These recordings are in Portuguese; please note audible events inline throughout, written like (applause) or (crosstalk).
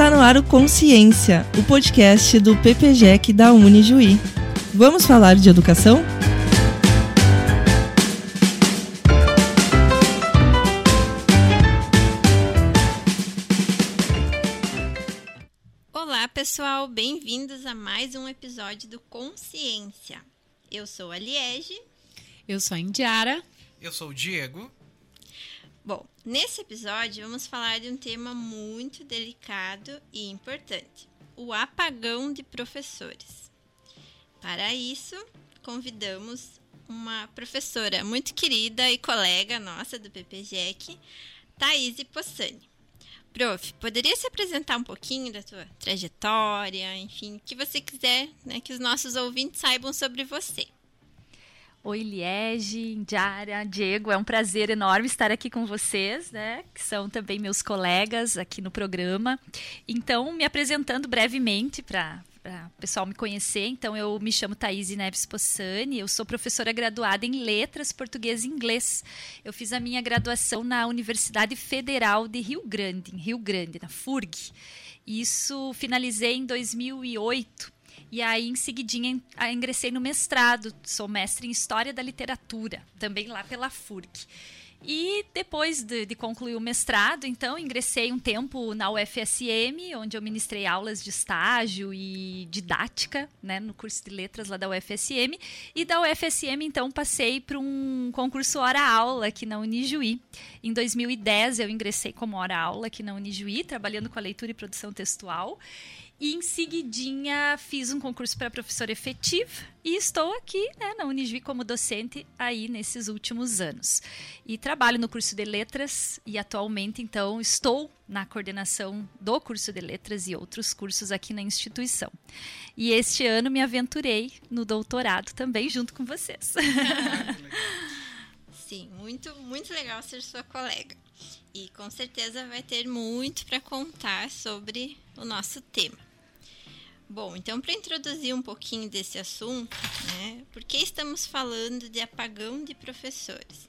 Está no ar o Consciência, o podcast do PPGEC da Unijuí. Vamos falar de educação? Olá, pessoal, bem-vindos a mais um episódio do Consciência. Eu sou a Liege. Eu sou a Indiara. Eu sou o Diego. Bom, nesse episódio vamos falar de um tema muito delicado e importante: o apagão de professores. Para isso, convidamos uma professora muito querida e colega nossa do PPGEC, Thaís Possani. Prof, poderia se apresentar um pouquinho da tua trajetória, enfim, o que você quiser, né, que os nossos ouvintes saibam sobre você. Oi, Liege, Indiara, Diego, é um prazer enorme estar aqui com vocês, né? Que são também meus colegas aqui no programa. Então, me apresentando brevemente para o pessoal me conhecer. Então, eu me chamo Thaís Neves Possani, eu sou professora graduada em Letras Português e Inglês. Eu fiz a minha graduação na Universidade Federal de Rio Grande, em Rio Grande, na FURG. Isso finalizei em 2008. E aí, em seguidinha, ingressei no mestrado. Sou mestre em História da Literatura, também lá pela FURC. E depois de, de, concluir o mestrado, então, ingressei um tempo na UFSM, onde eu ministrei aulas de estágio e didática, né, no curso de letras lá da UFSM. E da UFSM, então, passei para um concurso hora-aula aqui na Unijuí. Em 2010, eu ingressei como hora-aula aqui na Unijuí, trabalhando com a leitura e produção textual. E em seguidinha fiz um concurso para professora efetiva e estou aqui né, na Unijuí como docente aí nesses últimos anos. E trabalho no curso de letras e atualmente então estou na coordenação do curso de letras e outros cursos aqui na instituição. E este ano me aventurei no doutorado também junto com vocês. (laughs) Sim, muito muito legal ser sua colega. E com certeza vai ter muito para contar sobre o nosso tema. Bom, então para introduzir um pouquinho desse assunto, né, por que estamos falando de apagão de professores?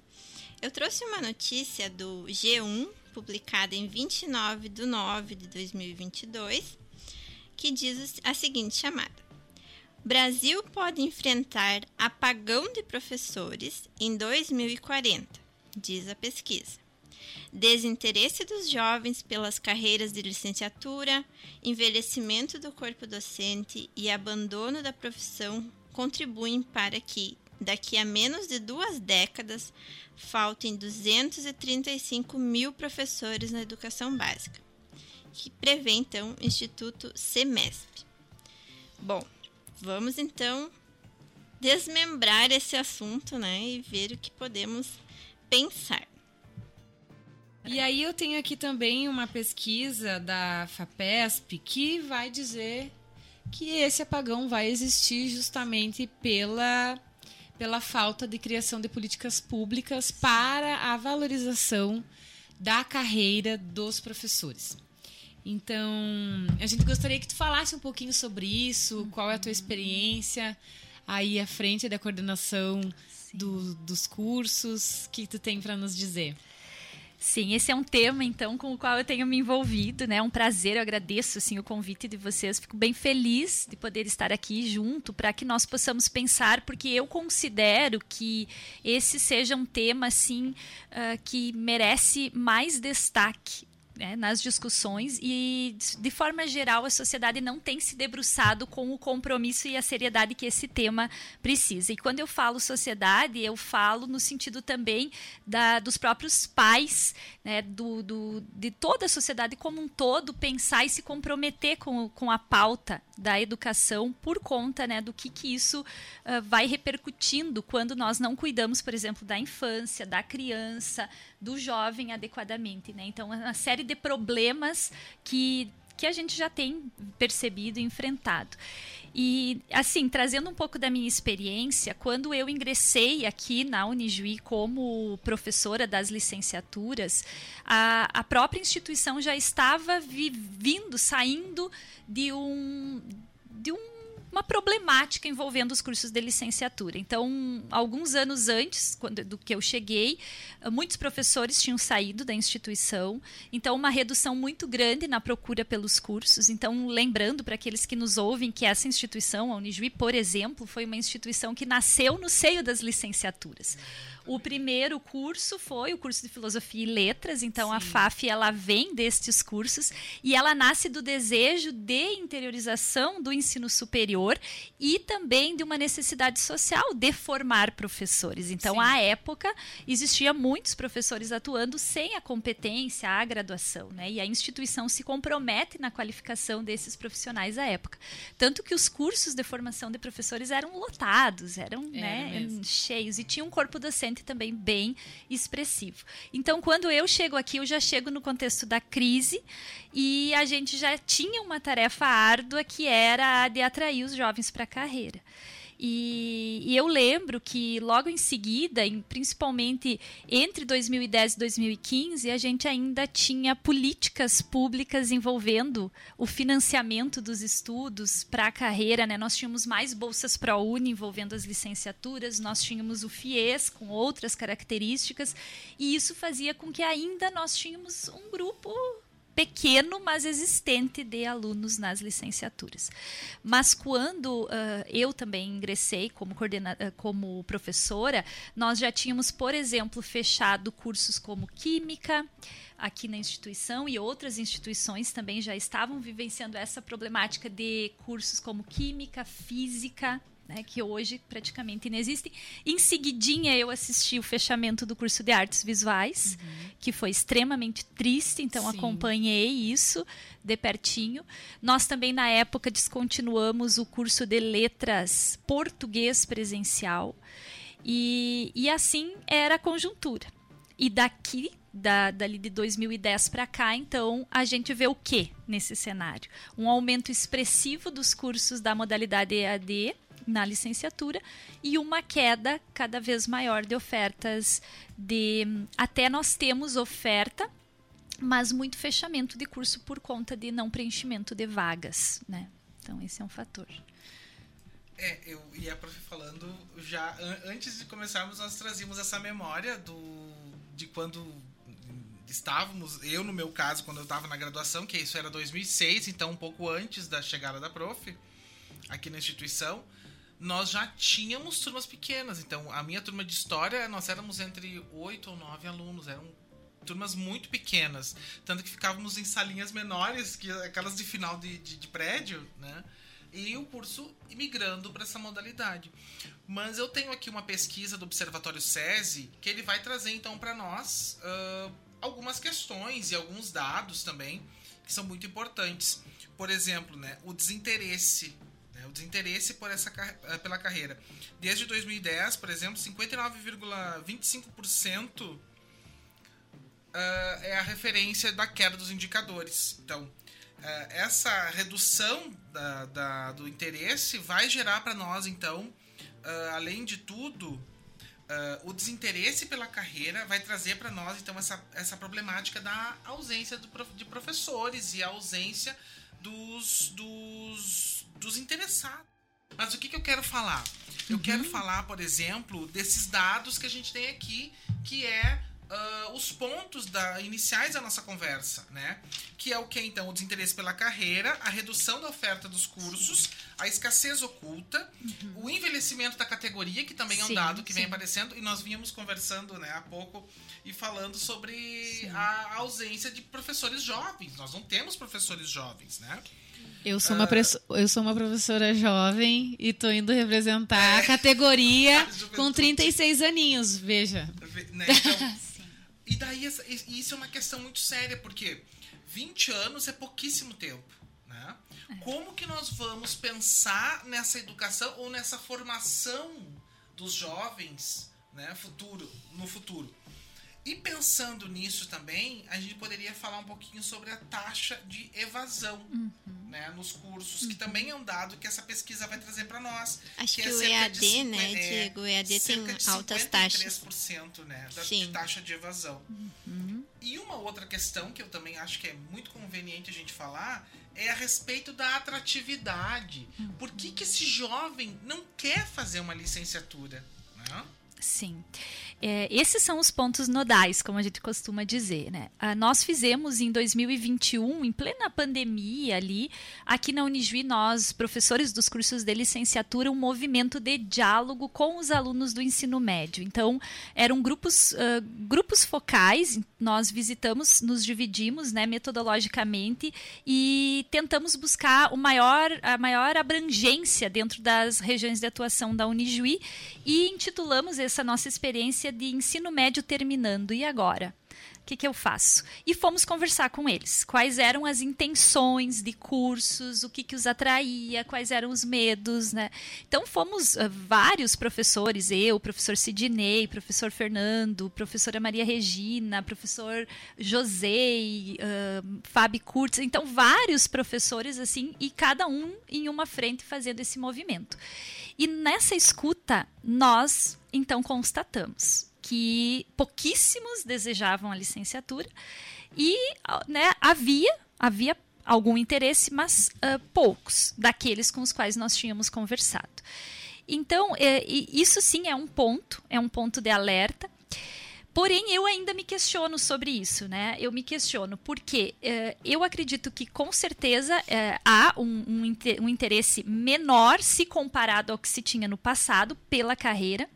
Eu trouxe uma notícia do G1, publicada em 29 de 9 de 2022, que diz a seguinte chamada: Brasil pode enfrentar apagão de professores em 2040, diz a pesquisa desinteresse dos jovens pelas carreiras de licenciatura, envelhecimento do corpo docente e abandono da profissão contribuem para que, daqui a menos de duas décadas, faltem 235 mil professores na educação básica, que prevê então o Instituto SEMESP. Bom, vamos então desmembrar esse assunto né, e ver o que podemos pensar. E aí eu tenho aqui também uma pesquisa da FAPESP que vai dizer que esse apagão vai existir justamente pela, pela falta de criação de políticas públicas para a valorização da carreira dos professores. Então, a gente gostaria que tu falasse um pouquinho sobre isso, qual é a tua experiência aí à frente da coordenação do, dos cursos, o que tu tem para nos dizer? Sim, esse é um tema então com o qual eu tenho me envolvido, né? É um prazer, eu agradeço assim o convite de vocês. Fico bem feliz de poder estar aqui junto para que nós possamos pensar, porque eu considero que esse seja um tema assim uh, que merece mais destaque né, nas discussões e, de forma geral, a sociedade não tem se debruçado com o compromisso e a seriedade que esse tema precisa. E quando eu falo sociedade, eu falo no sentido também da, dos próprios pais, né, do, do, de toda a sociedade como um todo, pensar e se comprometer com, com a pauta da educação por conta né, do que, que isso uh, vai repercutindo quando nós não cuidamos, por exemplo, da infância, da criança, do jovem adequadamente. Né? Então, uma série de problemas que, que a gente já tem percebido e enfrentado. E, assim, trazendo um pouco da minha experiência, quando eu ingressei aqui na Unijuí como professora das licenciaturas, a, a própria instituição já estava vindo, saindo de um, de um uma problemática envolvendo os cursos de licenciatura. Então, alguns anos antes quando, do que eu cheguei, muitos professores tinham saído da instituição, então uma redução muito grande na procura pelos cursos. Então, lembrando para aqueles que nos ouvem que essa instituição, a Unijuí, por exemplo, foi uma instituição que nasceu no seio das licenciaturas. O primeiro curso foi o curso de Filosofia e Letras, então Sim. a FAF ela vem destes cursos e ela nasce do desejo de interiorização do ensino superior e também de uma necessidade social de formar professores. Então, Sim. à época, existia muitos professores atuando sem a competência, a graduação, né? E a instituição se compromete na qualificação desses profissionais à época. Tanto que os cursos de formação de professores eram lotados, eram né, cheios e tinha um corpo docente também bem expressivo. Então, quando eu chego aqui, eu já chego no contexto da crise e a gente já tinha uma tarefa árdua que era a de atrair os jovens para a carreira. E, e, eu lembro que logo em seguida, em, principalmente entre 2010 e 2015, a gente ainda tinha políticas públicas envolvendo o financiamento dos estudos para a carreira. Né? Nós tínhamos mais bolsas ProUni envolvendo as licenciaturas, nós tínhamos o FIES com outras características, e isso fazia com que ainda nós tínhamos um grupo pequeno, mas existente de alunos nas licenciaturas. Mas quando uh, eu também ingressei como, coordena uh, como professora, nós já tínhamos, por exemplo, fechado cursos como Química aqui na instituição e outras instituições também já estavam vivenciando essa problemática de cursos como Química, Física, né, que hoje praticamente inexistem. Em seguidinha eu assisti o fechamento do curso de artes visuais, uhum. que foi extremamente triste, então Sim. acompanhei isso de pertinho. Nós também na época descontinuamos o curso de letras português presencial e, e assim era a conjuntura. E daqui da, dali de 2010 para cá, então, a gente vê o que nesse cenário? Um aumento expressivo dos cursos da modalidade EAD, na licenciatura e uma queda cada vez maior de ofertas de até nós temos oferta mas muito fechamento de curso por conta de não preenchimento de vagas, né? Então esse é um fator. É, eu e a prof falando já antes de começarmos nós trazíamos essa memória do de quando estávamos, eu no meu caso quando eu estava na graduação, que isso era 2006, então um pouco antes da chegada da prof aqui na instituição nós já tínhamos turmas pequenas. Então, a minha turma de história, nós éramos entre oito ou nove alunos. Eram turmas muito pequenas. Tanto que ficávamos em salinhas menores, que aquelas de final de, de, de prédio, né? E o curso migrando para essa modalidade. Mas eu tenho aqui uma pesquisa do Observatório SESI que ele vai trazer então para nós uh, algumas questões e alguns dados também que são muito importantes. Por exemplo, né, o desinteresse o desinteresse por essa, eh, pela carreira. Desde 2010, por exemplo, 59,25% uh, eh, é a referência da queda dos indicadores. Então, uh, essa redução da, da, do interesse vai gerar para nós, então, além de tudo, o desinteresse pela carreira vai trazer para nós, então, essa, essa problemática da ausência do, de professores e a ausência dos, dos dos interessados. Mas o que, que eu quero falar? Eu uhum. quero falar, por exemplo, desses dados que a gente tem aqui, que é uh, os pontos da, iniciais da nossa conversa, né? Que é o que então? O desinteresse pela carreira, a redução da oferta dos cursos, a escassez oculta, uhum. o envelhecimento da categoria, que também é um dado que sim. vem aparecendo, e nós vínhamos conversando né, há pouco e falando sobre a ausência de professores jovens. Nós não temos professores jovens, né? Eu sou, uma uh, eu sou uma professora jovem e tô indo representar a categoria (laughs) com 36 aninhos, veja. Né? Então, (laughs) e daí isso é uma questão muito séria, porque 20 anos é pouquíssimo tempo. Né? É. Como que nós vamos pensar nessa educação ou nessa formação dos jovens né, futuro, no futuro? E pensando nisso também, a gente poderia falar um pouquinho sobre a taxa de evasão uhum. Né, nos cursos, uhum. que também é um dado que essa pesquisa vai trazer para nós. Acho que, que é o EAD, de, né, é, Diego? O EAD tem altas taxas. 53% né, da, de taxa de evasão. Uhum. E uma outra questão que eu também acho que é muito conveniente a gente falar é a respeito da atratividade. Por que, que esse jovem não quer fazer uma licenciatura? Né? Sim. É, esses são os pontos nodais, como a gente costuma dizer. Né? Ah, nós fizemos em 2021, em plena pandemia ali, aqui na Unijuí, nós, professores dos cursos de licenciatura, um movimento de diálogo com os alunos do ensino médio. Então, eram grupos, uh, grupos focais, nós visitamos, nos dividimos né, metodologicamente e tentamos buscar o maior, a maior abrangência dentro das regiões de atuação da Unijuí e intitulamos essa nossa experiência de ensino médio terminando. E agora? O que, que, eu faço? E fomos conversar com eles. Quais eram as intenções de cursos, o que, que os atraía, quais eram os medos, né? Então fomos uh, vários professores, eu, professor Sidney, professor Fernando, professora Maria Regina, professor José, uh, Fábio Kurtz, então vários professores assim, e cada um em uma frente fazendo esse movimento. E nessa escuta, nós então constatamos que pouquíssimos desejavam a licenciatura e né, havia, havia algum interesse, mas uh, poucos daqueles com os quais nós tínhamos conversado. Então, é, isso sim é um ponto, é um ponto de alerta. Porém, eu ainda me questiono sobre isso, né? Eu me questiono porque uh, eu acredito que com certeza uh, há um, um, um interesse menor se comparado ao que se tinha no passado pela carreira.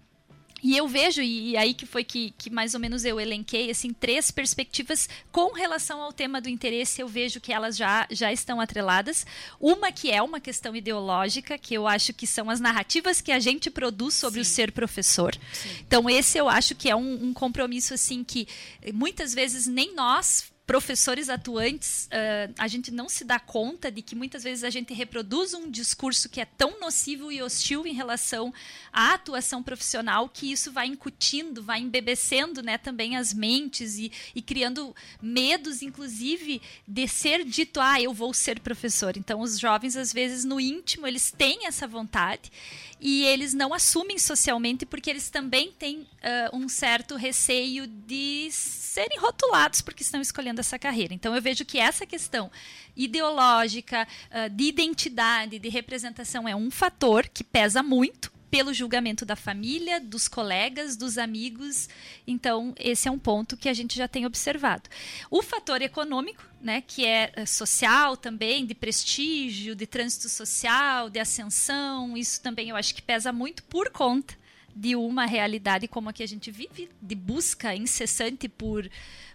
E eu vejo, e aí que foi que, que mais ou menos eu elenquei, assim, três perspectivas com relação ao tema do interesse, eu vejo que elas já, já estão atreladas. Uma que é uma questão ideológica, que eu acho que são as narrativas que a gente produz sobre Sim. o ser professor. Sim. Então, esse eu acho que é um, um compromisso, assim, que muitas vezes nem nós professores atuantes, uh, a gente não se dá conta de que muitas vezes a gente reproduz um discurso que é tão nocivo e hostil em relação à atuação profissional que isso vai incutindo, vai embebecendo né, também as mentes e, e criando medos, inclusive, de ser dito, ah, eu vou ser professor. Então, os jovens, às vezes, no íntimo, eles têm essa vontade e eles não assumem socialmente porque eles também têm uh, um certo receio de serem rotulados porque estão escolhendo essa carreira. Então eu vejo que essa questão ideológica, uh, de identidade, de representação é um fator que pesa muito pelo julgamento da família, dos colegas, dos amigos. Então, esse é um ponto que a gente já tem observado. O fator econômico, né, que é, é social também, de prestígio, de trânsito social, de ascensão, isso também eu acho que pesa muito por conta de uma realidade como a que a gente vive, de busca incessante por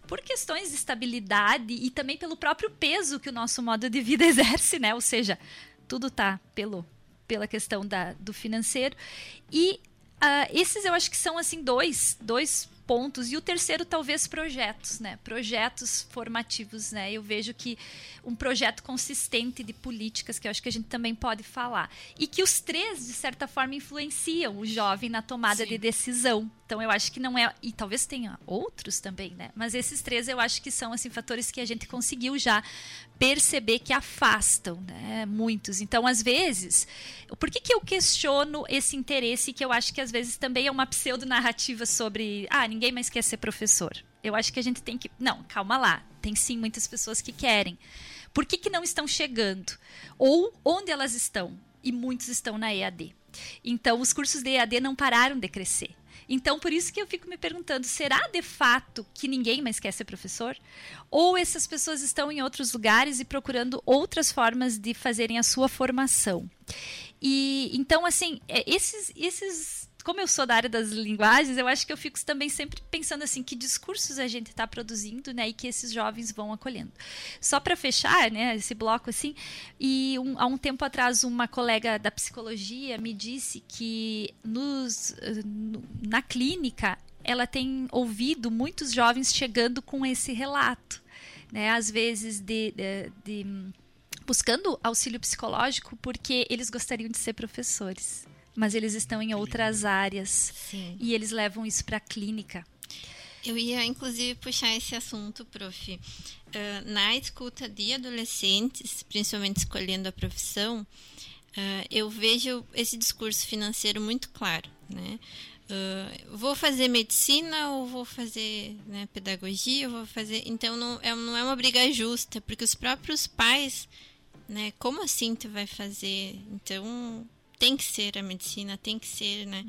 por questões de estabilidade e também pelo próprio peso que o nosso modo de vida (laughs) exerce, né? Ou seja, tudo está pelo pela questão da, do financeiro. E uh, esses eu acho que são assim dois, dois pontos. E o terceiro, talvez, projetos, né? Projetos formativos, né? Eu vejo que um projeto consistente de políticas, que eu acho que a gente também pode falar. E que os três, de certa forma, influenciam o jovem na tomada Sim. de decisão. Então, eu acho que não é. E talvez tenha outros também, né? Mas esses três eu acho que são, assim, fatores que a gente conseguiu já perceber que afastam, né? Muitos. Então, às vezes, por que, que eu questiono esse interesse que eu acho que às vezes também é uma pseudo-narrativa sobre ah, ninguém mais quer ser professor? Eu acho que a gente tem que. Não, calma lá. Tem sim muitas pessoas que querem. Por que, que não estão chegando? Ou onde elas estão? E muitos estão na EAD. Então, os cursos de EAD não pararam de crescer. Então, por isso que eu fico me perguntando: será de fato que ninguém mais quer ser professor? Ou essas pessoas estão em outros lugares e procurando outras formas de fazerem a sua formação? E então, assim, é, esses, esses como eu sou da área das linguagens, eu acho que eu fico também sempre pensando assim, que discursos a gente está produzindo, né, e que esses jovens vão acolhendo. Só para fechar, né, esse bloco assim, e um, há um tempo atrás uma colega da psicologia me disse que nos, na clínica ela tem ouvido muitos jovens chegando com esse relato, né, às vezes de, de, de buscando auxílio psicológico porque eles gostariam de ser professores mas eles estão em outras áreas Sim. e eles levam isso para a clínica. Eu ia, inclusive, puxar esse assunto, prof. Uh, na escuta de adolescentes, principalmente escolhendo a profissão, uh, eu vejo esse discurso financeiro muito claro, né? Uh, vou fazer medicina ou vou fazer né, pedagogia, vou fazer. Então não é, não é uma briga justa, porque os próprios pais né? Como assim tu vai fazer? Então, tem que ser a medicina, tem que ser, né?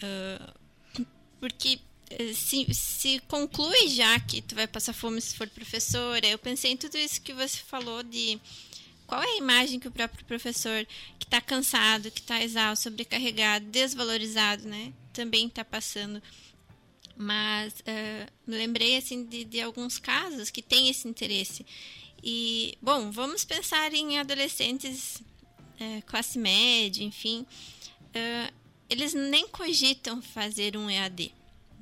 Uh, porque eh, se, se conclui já que tu vai passar fome se for professora, eu pensei em tudo isso que você falou de qual é a imagem que o próprio professor que está cansado, que está exausto, sobrecarregado, desvalorizado, né, também está passando. Mas uh, lembrei assim de, de alguns casos que tem esse interesse. E bom, vamos pensar em adolescentes uh, classe média, enfim, uh, eles nem cogitam fazer um EAD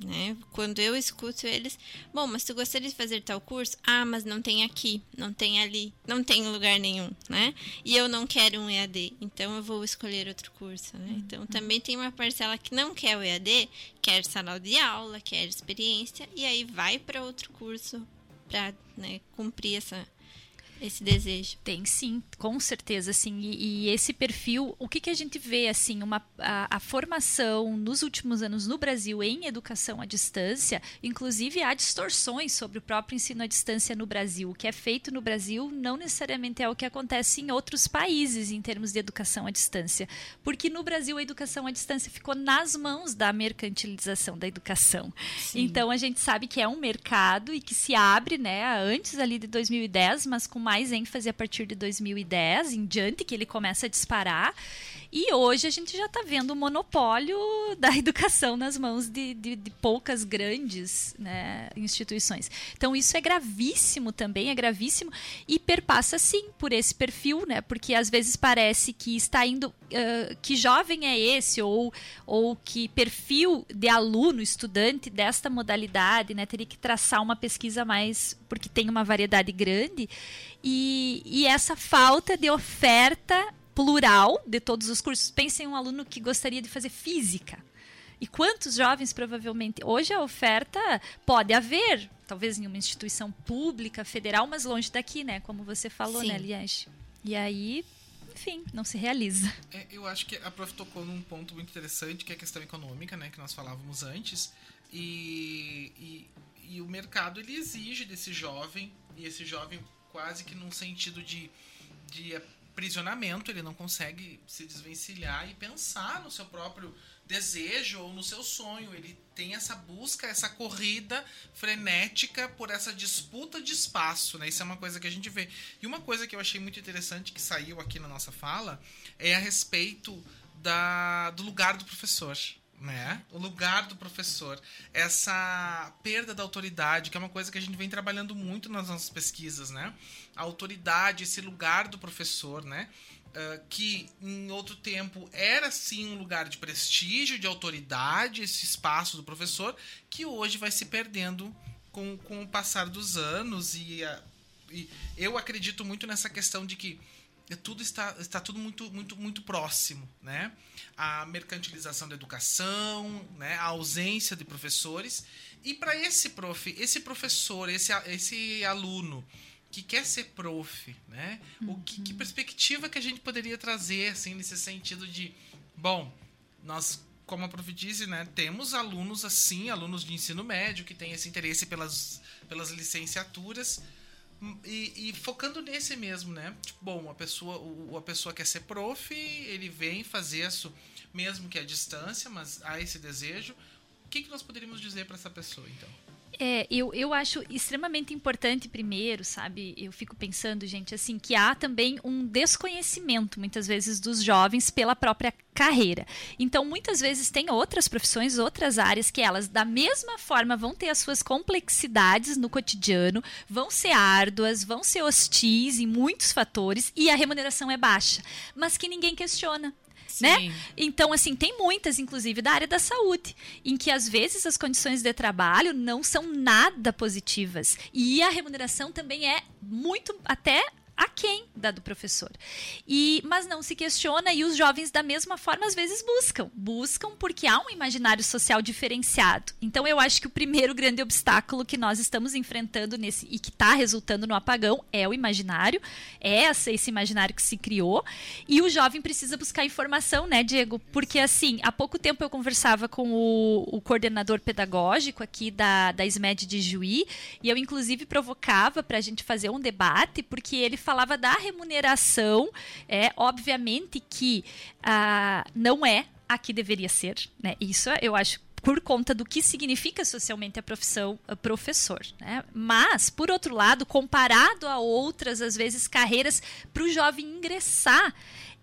né? Quando eu escuto eles, bom, mas tu gostaria de fazer tal curso? Ah, mas não tem aqui, não tem ali, não tem lugar nenhum, né? E eu não quero um EAD, então eu vou escolher outro curso, né? Então uhum. também tem uma parcela que não quer o EAD, quer sala de aula, quer experiência e aí vai para outro curso para né, cumprir essa esse desejo. Tem sim, com certeza, sim. E, e esse perfil, o que, que a gente vê, assim, uma, a, a, formação nos últimos anos no Brasil em educação à distância, inclusive há distorções sobre o próprio ensino à distância no Brasil. O que é feito no Brasil não necessariamente é o que acontece em outros países em termos de educação à distância. Porque no Brasil a educação à distância ficou nas mãos da mercantilização da educação. Sim. Então a gente sabe que é um mercado e que se abre, né, antes ali de 2010, mas com mais mais ênfase a partir de 2010 em diante, que ele começa a disparar. E hoje a gente já está vendo o monopólio (laughs) da educação nas mãos de, de, de poucas grandes né, instituições. Então isso é gravíssimo também, é gravíssimo e perpassa sim por esse perfil, né? Porque às vezes parece que está indo, uh, que jovem é esse ou, ou que perfil de aluno, estudante desta modalidade, né? Teria que traçar uma pesquisa mais porque tem uma variedade grande e, e essa falta de oferta plural de todos os cursos. Pense em um aluno que gostaria de fazer física. E quantos jovens provavelmente. Hoje a oferta pode haver, talvez em uma instituição pública, federal, mas longe daqui, né? Como você falou, Sim. né, Liege? E aí, enfim, não se realiza. É, eu acho que a prof tocou num ponto muito interessante, que é a questão econômica, né? Que nós falávamos antes. E, e, e o mercado ele exige desse jovem, e esse jovem quase que num sentido de, de aprisionamento, ele não consegue se desvencilhar e pensar no seu próprio desejo ou no seu sonho. Ele tem essa busca, essa corrida frenética por essa disputa de espaço, né? Isso é uma coisa que a gente vê. E uma coisa que eu achei muito interessante que saiu aqui na nossa fala é a respeito da, do lugar do professor né? O lugar do professor, essa perda da autoridade, que é uma coisa que a gente vem trabalhando muito nas nossas pesquisas, né? A autoridade, esse lugar do professor, né? Uh, que em outro tempo era sim um lugar de prestígio, de autoridade, esse espaço do professor, que hoje vai se perdendo com, com o passar dos anos. E, uh, e eu acredito muito nessa questão de que é tudo está, está tudo muito, muito, muito próximo, né? A mercantilização da educação, né? A ausência de professores e para esse prof, esse professor, esse, esse aluno que quer ser prof, né? Uhum. O que, que, perspectiva que a gente poderia trazer assim nesse sentido de, bom, nós como a prof disse, né, temos alunos assim, alunos de ensino médio que têm esse interesse pelas, pelas licenciaturas e, e, focando nesse mesmo, né? Tipo, bom, a pessoa, o, a pessoa quer ser prof, ele vem fazer isso, mesmo que à distância, mas há esse desejo. O que, que nós poderíamos dizer para essa pessoa, então? É, eu, eu acho extremamente importante, primeiro, sabe? Eu fico pensando, gente, assim, que há também um desconhecimento, muitas vezes, dos jovens pela própria carreira. Então, muitas vezes, tem outras profissões, outras áreas que elas, da mesma forma, vão ter as suas complexidades no cotidiano, vão ser árduas, vão ser hostis em muitos fatores e a remuneração é baixa, mas que ninguém questiona né? Então, assim, tem muitas, inclusive, da área da saúde, em que às vezes as condições de trabalho não são nada positivas. E a remuneração também é muito até aquém da do professor. E, mas não se questiona e os jovens da mesma forma às vezes buscam. Buscam porque há um imaginário social diferenciado. Então eu acho que o primeiro grande obstáculo que nós estamos enfrentando nesse e que está resultando no apagão é o imaginário, é esse imaginário que se criou e o jovem precisa buscar informação, né, Diego? Porque assim, há pouco tempo eu conversava com o, o coordenador pedagógico aqui da, da SMED de Juí e eu inclusive provocava para a gente fazer um debate porque ele falava da remuneração. É obviamente que ah, não é a que deveria ser, né? Isso eu acho por conta do que significa socialmente a profissão a professor. Né? Mas, por outro lado, comparado a outras, às vezes, carreiras, para o jovem ingressar,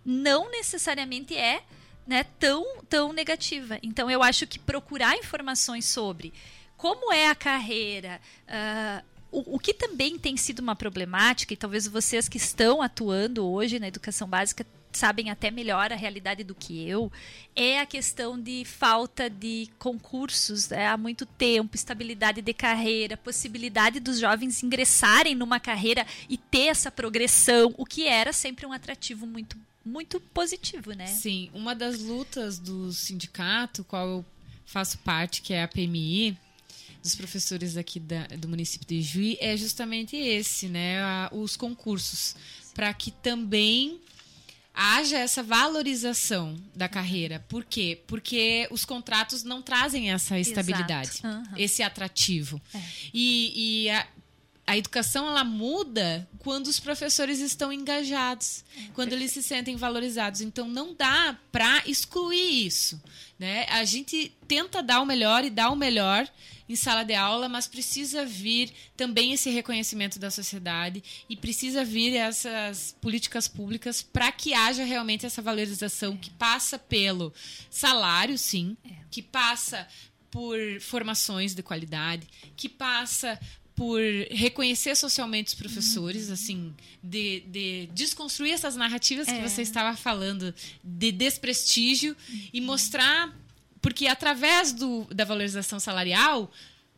não necessariamente é né, tão, tão negativa. Então, eu acho que procurar informações sobre como é a carreira, uh, o, o, que também tem sido uma problemática, e talvez vocês que estão atuando hoje na educação básica sabem até melhor a realidade do que eu, é a questão de falta de concursos né, há muito tempo, estabilidade de carreira, possibilidade dos jovens ingressarem numa carreira e ter essa progressão, o que era sempre um atrativo muito muito positivo, né? Sim, uma das lutas do sindicato, qual eu faço parte, que é a PMI, dos professores aqui da, do município de Juí, é justamente esse, né? A, os concursos, para que também haja essa valorização da carreira. Por quê? Porque os contratos não trazem essa estabilidade, uhum. esse atrativo. É. E, e a, a, educação ela muda quando os professores estão engajados, é, quando eles se sentem valorizados. Então não dá para excluir isso, né? A gente tenta dar o melhor e dar o melhor em sala de aula, mas precisa vir também esse reconhecimento da sociedade e precisa vir essas políticas públicas para que haja realmente essa valorização que passa pelo salário, sim, é. que passa por formações de qualidade, que passa por reconhecer socialmente os professores, uhum. assim, de, de, desconstruir essas narrativas é. que você estava falando de desprestígio uhum. e mostrar porque através do, da valorização salarial,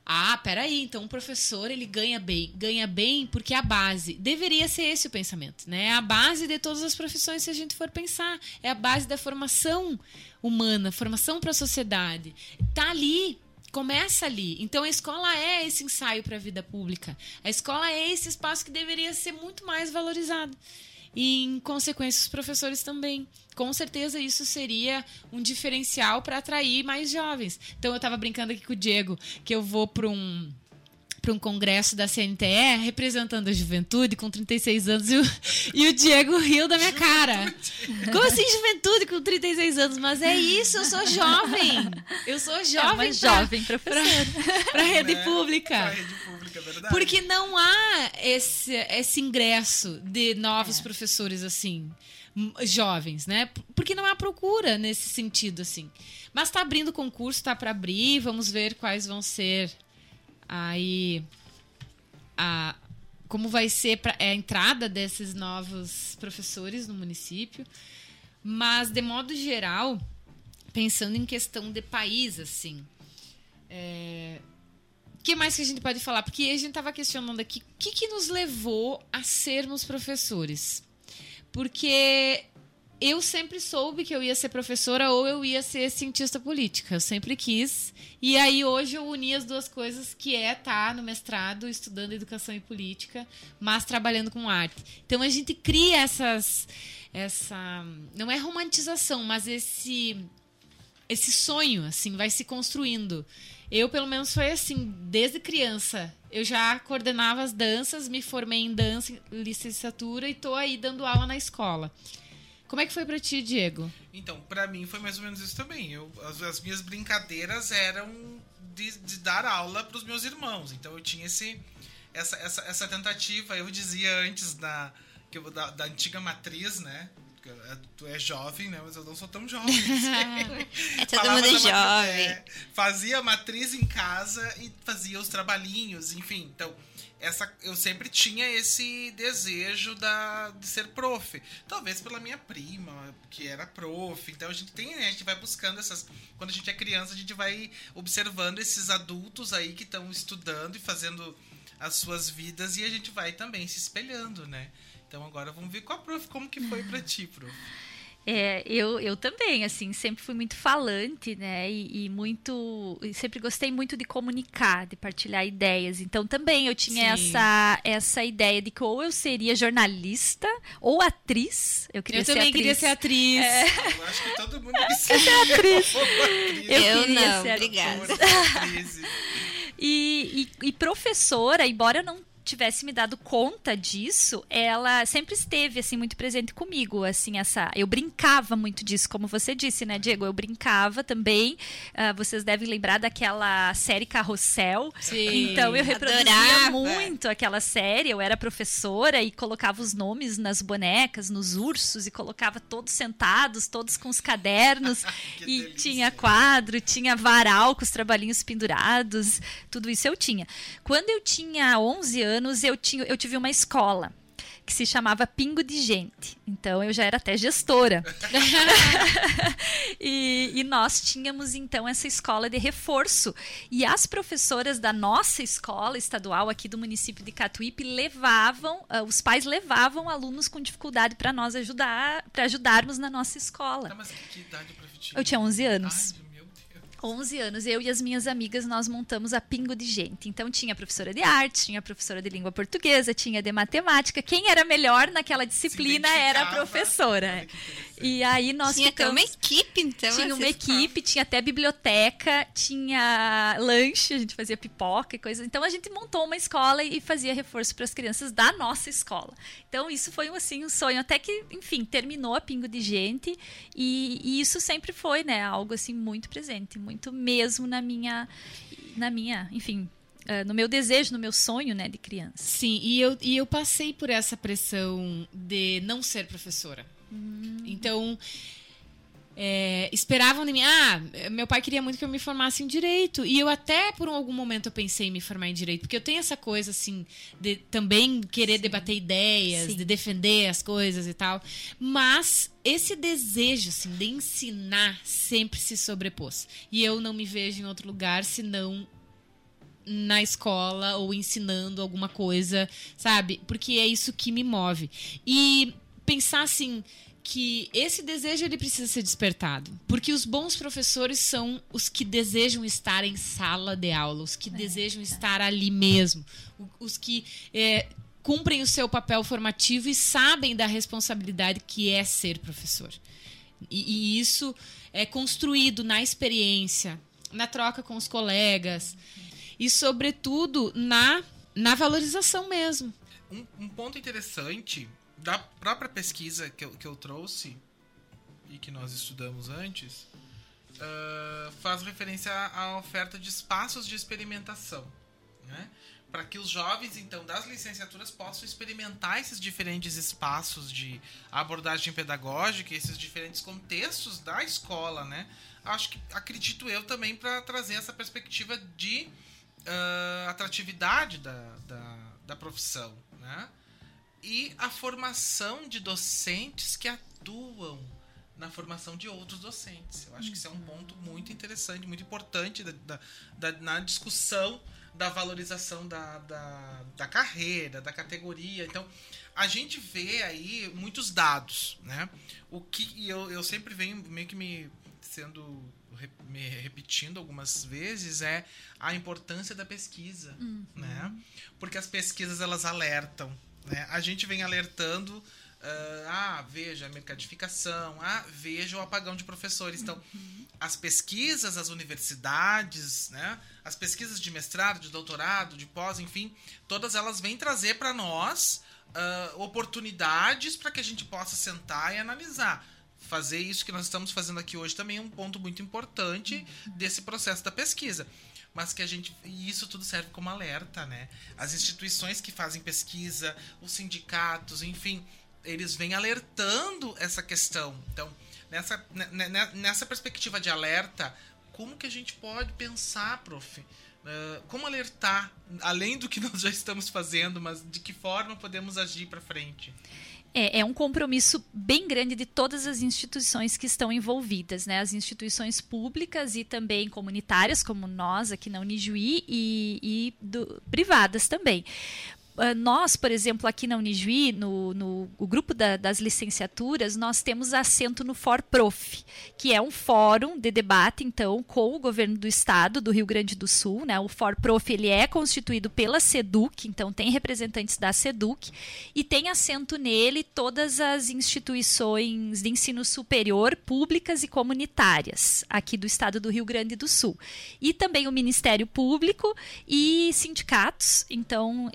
ah, peraí, então o professor ele ganha bem. Ganha bem porque é a base. Deveria ser esse o pensamento, né? É a base de todas as profissões, se a gente for pensar. É a base da formação humana, formação para a sociedade. Tá ali, começa ali. Então a escola é esse ensaio para a vida pública. A escola é esse espaço que deveria ser muito mais valorizado e, em consequência, os professores também. Com certeza, isso seria um diferencial para atrair mais jovens. Então, eu estava brincando aqui com o Diego que eu vou para um para um congresso da CNTE representando a juventude com 36 anos e o, e o Diego riu da minha cara. Como assim juventude com 36 anos? Mas é isso, eu sou jovem. Eu sou jovem. É jovem professora. Para a rede né? pública. Pra rede pública, é verdade. Porque não há esse, esse ingresso de novos é. professores assim jovens, né? Porque não há procura nesse sentido assim. Mas está abrindo concurso, está para abrir, vamos ver quais vão ser aí a como vai ser pra, é a entrada desses novos professores no município, mas de modo geral, pensando em questão de país, assim, é, que mais que a gente pode falar? Porque a gente estava questionando aqui o que, que nos levou a sermos professores. Porque eu sempre soube que eu ia ser professora ou eu ia ser cientista política. Eu sempre quis. E aí hoje eu uni as duas coisas, que é estar tá no mestrado estudando educação e política, mas trabalhando com arte. Então a gente cria essas essa não é romantização, mas esse esse sonho assim vai se construindo. Eu pelo menos foi assim, desde criança. Eu já coordenava as danças, me formei em dança, licenciatura e tô aí dando aula na escola. Como é que foi para ti, Diego? Então, para mim foi mais ou menos isso também. Eu, as, as minhas brincadeiras eram de, de dar aula para os meus irmãos. Então eu tinha esse, essa, essa, essa tentativa. Eu dizia antes da, que eu, da, da antiga matriz, né? É, tu é jovem, né? Mas eu não sou tão jovem. (laughs) é todo mundo é jovem. É, fazia matriz em casa e fazia os trabalhinhos, enfim. Então, essa eu sempre tinha esse desejo da, de ser prof. Talvez pela minha prima, que era prof. Então a gente tem, né, a gente vai buscando essas. Quando a gente é criança, a gente vai observando esses adultos aí que estão estudando e fazendo as suas vidas e a gente vai também se espelhando, né? Então agora vamos ver com a prof como que foi para ti, prof. É, eu, eu também, assim, sempre fui muito falante, né? E, e muito. sempre gostei muito de comunicar, de partilhar ideias. Então também eu tinha essa, essa ideia de que ou eu seria jornalista ou atriz. Eu queria eu ser também atriz. queria ser atriz. É. Eu acho que todo mundo queria (laughs) ser atriz. Eu, eu não, obrigada. (laughs) E, e, e, professora, embora eu não tivesse me dado conta disso, ela sempre esteve assim muito presente comigo, assim essa, eu brincava muito disso, como você disse, né, Diego? Eu brincava também. Uh, vocês devem lembrar daquela série Carrossel. Sim, então eu reproduzia adorava. muito aquela série. Eu era professora e colocava os nomes nas bonecas, nos ursos e colocava todos sentados, todos com os cadernos (laughs) e delícia. tinha quadro, tinha varal com os trabalhinhos pendurados, tudo isso eu tinha. Quando eu tinha 11 anos, eu, tinha, eu tive uma escola que se chamava Pingo de Gente. Então eu já era até gestora. (laughs) e, e nós tínhamos então essa escola de reforço. E as professoras da nossa escola estadual aqui do município de Catuípe levavam, ah, os pais levavam alunos com dificuldade para nós ajudar, para ajudarmos na nossa escola. Tá, mas que idade? Eu tinha 11 anos. Ai. 11 anos, eu e as minhas amigas, nós montamos a Pingo de Gente. Então tinha professora de artes, tinha professora de língua portuguesa, tinha de matemática. Quem era melhor naquela disciplina era a professora. E aí nós Tinha até ficamos... uma equipe, então. Tinha uma essa escola. equipe, tinha até biblioteca, tinha lanche, a gente fazia pipoca e coisas. Então a gente montou uma escola e fazia reforço para as crianças da nossa escola. Então isso foi assim um sonho, até que, enfim, terminou a Pingo de Gente e, e isso sempre foi, né, algo assim muito presente, muito mesmo na minha, na minha, enfim, eh, no meu desejo, no meu sonho, né, de criança. Sim, e eu, e eu passei por essa pressão de não ser professora. Então, é, esperavam de mim. Ah, meu pai queria muito que eu me formasse em direito. E eu até, por algum momento, eu pensei em me formar em direito. Porque eu tenho essa coisa, assim, de também querer debater ideias, Sim. de defender as coisas e tal. Mas esse desejo, assim, de ensinar sempre se sobrepôs. E eu não me vejo em outro lugar senão na escola ou ensinando alguma coisa, sabe? Porque é isso que me move. E pensar assim que esse desejo ele precisa ser despertado, porque os bons professores são os que desejam estar em sala de aula, os que desejam estar ali mesmo, os que é, cumprem o seu papel formativo e sabem da responsabilidade que é ser professor. E, e isso é construído na experiência, na troca com os colegas e, sobretudo, na, na valorização mesmo. Um, um ponto interessante da própria pesquisa que eu, que eu trouxe e que nós estudamos antes ah, faz referência à oferta de espaços de experimentação, né? Para que os jovens, então, das licenciaturas possam experimentar esses diferentes espaços de abordagem pedagógica, esses diferentes contextos da escola, né? Acho que, acredito eu também, para trazer essa perspectiva de ah, atratividade da, da, da profissão, né? E a formação de docentes que atuam na formação de outros docentes. Eu acho que isso é um ponto muito interessante, muito importante da, da- da- na discussão da valorização da, da, da carreira, da categoria. Então, a gente vê aí muitos dados, né? O que eu, eu sempre venho meio que me sendo me repetindo algumas vezes é a importância da pesquisa, né? Porque as pesquisas elas alertam, né? A gente vem alertando ah, ah, veja a mercadificação, ah, veja o apagão de professores. Então, as pesquisas, as universidades, né? As pesquisas de mestrado, de doutorado, de pós, enfim, todas elas vêm trazer para nós ah, oportunidades para que a gente possa sentar e analisar. Fazer isso que nós estamos fazendo aqui hoje também é um ponto muito importante desse processo da pesquisa. Mas que a gente. E isso tudo serve como alerta, né? As instituições que fazem pesquisa, os sindicatos, enfim, eles vêm alertando essa questão. Então, nessa, ne- ne- nessa perspectiva de alerta, como que a gente pode pensar, prof? Ah, como alertar, além do que (laughs) nós já estamos fazendo, mas de que forma podemos agir para frente? É, é um compromisso bem grande de todas as instituições que estão envolvidas, né? As instituições públicas e também comunitárias, como nós aqui na Unijuí, e, e do- privadas também. Ah, Nós, por exemplo, aqui na Unijuí, no, no o grupo da- das licenciaturas, nós temos assento no ForProf, que é um fórum de debate, então, com o governo do estado do Rio Grande do Sul. Né? O ForProf ele é constituído pela SEDUC, então tem representantes da SEDUC, e tem assento nele todas as instituições de ensino superior, públicas e comunitárias, aqui do estado do Rio Grande do Sul. E também o Ministério Público e sindicatos, então,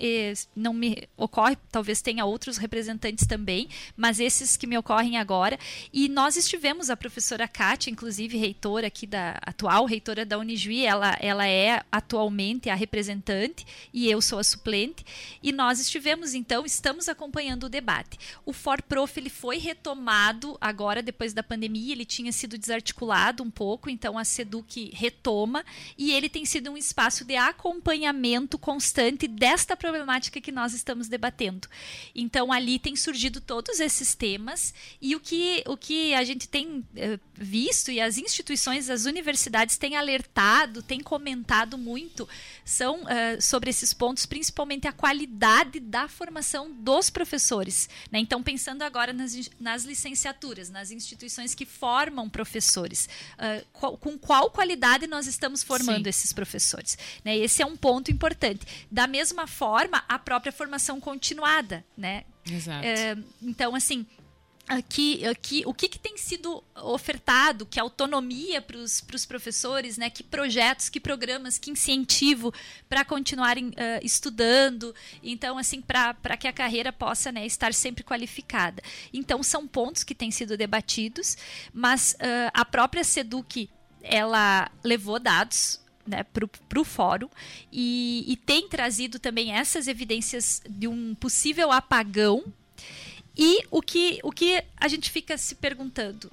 não me ocorre, talvez tenha outros representantes também, mas esses que me ocorrem agora. E nós estivemos, a professora Kátia, inclusive reitora aqui da atual reitora da Unijuí, ela, ela é atualmente a representante e eu sou a suplente. E nós estivemos, então, estamos acompanhando o debate. O ForProf ele foi retomado agora, depois da pandemia, ele tinha sido desarticulado um pouco, então a SEDUC retoma e ele tem sido um espaço de acompanhamento constante desta problemática que nós estamos debatendo. Então ali tem surgido todos esses temas e o que, o que a gente tem eh, visto e as instituições, as universidades têm alertado, têm comentado muito são uh, sobre esses pontos, principalmente a qualidade da formação dos professores. Né? Então, pensando agora nas, nas licenciaturas, nas instituições que formam professores, uh, qual, com qual qualidade nós estamos formando Sim. esses professores? Né? Esse é um ponto importante. Da mesma forma, a própria formação continuada, né? Exato. Uh, então, assim, aqui, aqui o que, que, tem sido ofertado, que autonomia para os professores, né? que projetos, que programas, que incentivo para continuarem uh, estudando, então assim para que a carreira possa né, estar sempre qualificada. Então são pontos que têm sido debatidos, mas uh, a própria Seduc ela levou dados né, para o fórum e, e tem trazido também essas evidências de um possível apagão e o que, o que a gente fica se perguntando?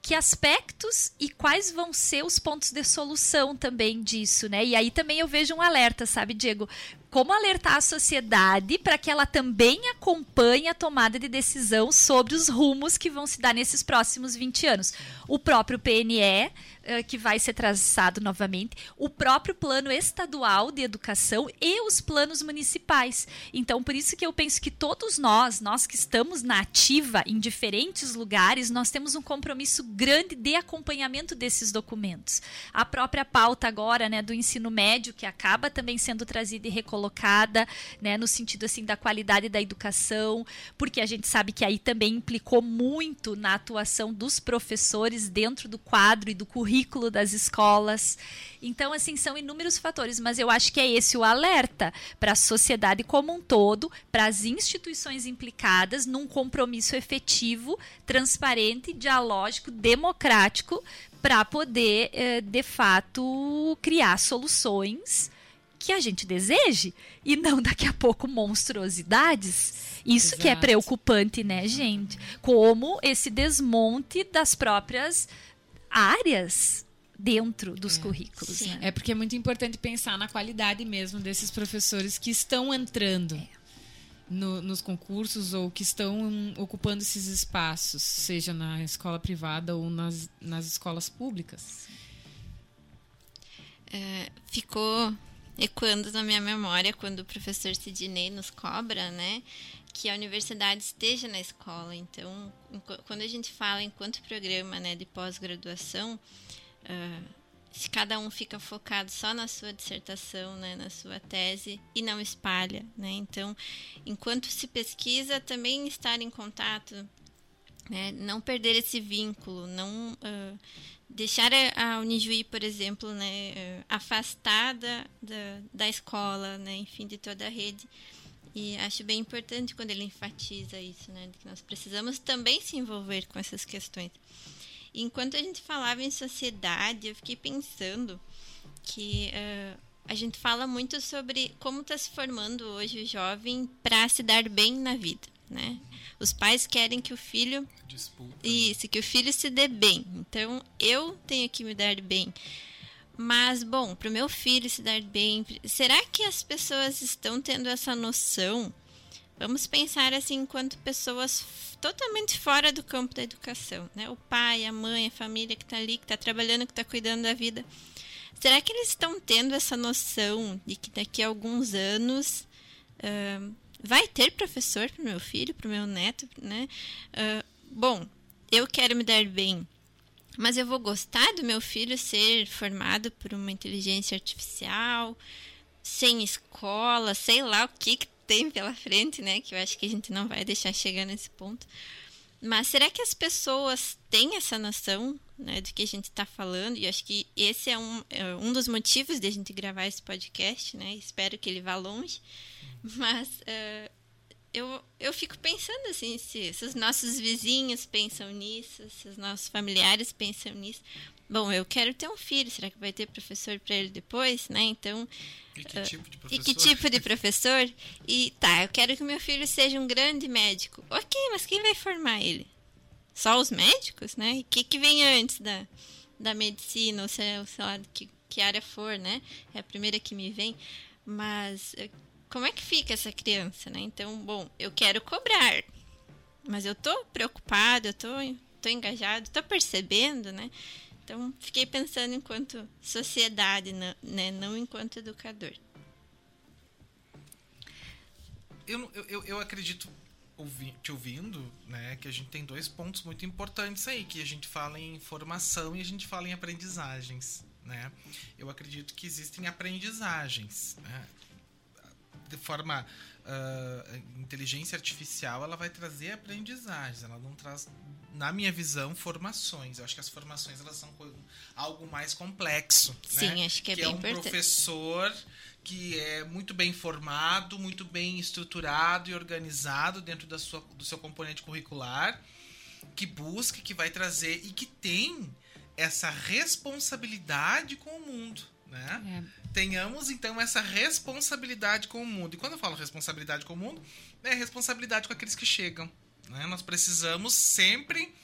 Que aspectos e quais vão ser os pontos de solução também disso, né? E aí também eu vejo um alerta, sabe, Diego? Como alertar a sociedade para que ela também acompanhe a tomada de decisão sobre os rumos que vão se dar nesses próximos 20 anos. O próprio PNE uh, que vai ser traçado novamente, o próprio plano estadual de educação e os planos municipais. Então, por isso que eu penso que todos nós, nós que estamos na ativa em diferentes lugares, nós temos um compromisso grande de acompanhamento desses documentos. A própria pauta agora, né, do ensino médio que acaba também sendo trazida e recolocada, né, no sentido assim da qualidade da educação, porque a gente sabe que aí também implicou muito na atuação dos professores dentro do quadro e do currículo currículo das escolas. Então, assim, são inúmeros fatores, mas eu acho que é esse o alerta para a sociedade como um todo, para as instituições implicadas num compromisso efetivo, transparente, dialógico, democrático, para poder, eh, de fato, criar soluções que a gente deseje e não daqui a pouco monstruosidades. Isso Exato. que é preocupante, né, gente? Como esse desmonte das próprias áreas dentro dos é, currículos. Né? É porque é muito importante pensar na qualidade mesmo desses professores que estão entrando é. no, nos concursos ou que estão ocupando esses espaços, seja na escola privada ou nas, nas escolas públicas. É, ficou ecoando na minha memória quando o professor Sidney nos cobra, né? Que a universidade esteja na escola. Então, quando a gente fala enquanto programa né, de pós-graduação, uh, se cada um fica focado só na sua dissertação, né, na sua tese e não espalha, né? Então, enquanto se pesquisa, também estar em contato, né, não perder esse vínculo, não uh, deixar a Unijuí, por exemplo, né, afastada da, da escola, né, enfim, de toda a rede e acho bem importante quando ele enfatiza isso, né? Que nós precisamos também se envolver com essas questões. Enquanto a gente falava em sociedade, eu fiquei pensando que uh, a gente fala muito sobre como está se formando hoje o jovem para se dar bem na vida, né? Os pais querem que o filho Disputa. isso, que o filho se dê bem. Então eu tenho que me dar bem. Mas, bom, para o meu filho se dar bem, será que as pessoas estão tendo essa noção? Vamos pensar assim, enquanto pessoas totalmente fora do campo da educação, né? O pai, a mãe, a família que está ali, que está trabalhando, que está cuidando da vida. Será que eles estão tendo essa noção de que daqui a alguns anos uh, vai ter professor para o meu filho, para o meu neto, né? Uh, bom, eu quero me dar bem mas eu vou gostar do meu filho ser formado por uma inteligência artificial, sem escola, sei lá o que, que tem pela frente, né? Que eu acho que a gente não vai deixar chegar nesse ponto. Mas será que as pessoas têm essa noção né, do que a gente está falando? E acho que esse é um, é um dos motivos de a gente gravar esse podcast, né? Espero que ele vá longe. Mas uh, eu, eu fico pensando assim, se, se os nossos vizinhos pensam nisso, se os nossos familiares pensam nisso. Bom, eu quero ter um filho, será que vai ter professor para ele depois, né? Então, e que, uh, tipo de professor? e que tipo de professor? E tá, eu quero que meu filho seja um grande médico. Ok, mas quem vai formar ele? Só os médicos, né? E o que, que vem antes da, da medicina, ou sei, sei lá, que, que área for, né? É a primeira que me vem. Mas eh, como é que fica essa criança, né? Então, bom, eu quero cobrar, mas eu tô preocupado, eu tô, tô engajado, tô percebendo, né? Então, fiquei pensando enquanto sociedade, né? não enquanto educador. Eu, eu, eu acredito, te ouvindo, né, que a gente tem dois pontos muito importantes aí, que a gente fala em formação e a gente fala em aprendizagens. Né? Eu acredito que existem aprendizagens. Né? De forma uh, inteligência artificial, ela vai trazer aprendizagens. Ela não traz, na minha visão, formações. Eu acho que as formações elas são algo mais complexo. Sim, né? acho que é que bem é um importante. professor que é muito bem formado, muito bem estruturado e organizado dentro da sua, do seu componente curricular, que busca, que vai trazer e que tem essa responsabilidade com o mundo. Né? É. Tenhamos então essa responsabilidade com o mundo. E quando eu falo responsabilidade com o mundo, é responsabilidade com aqueles que chegam. Né? Nós precisamos sempre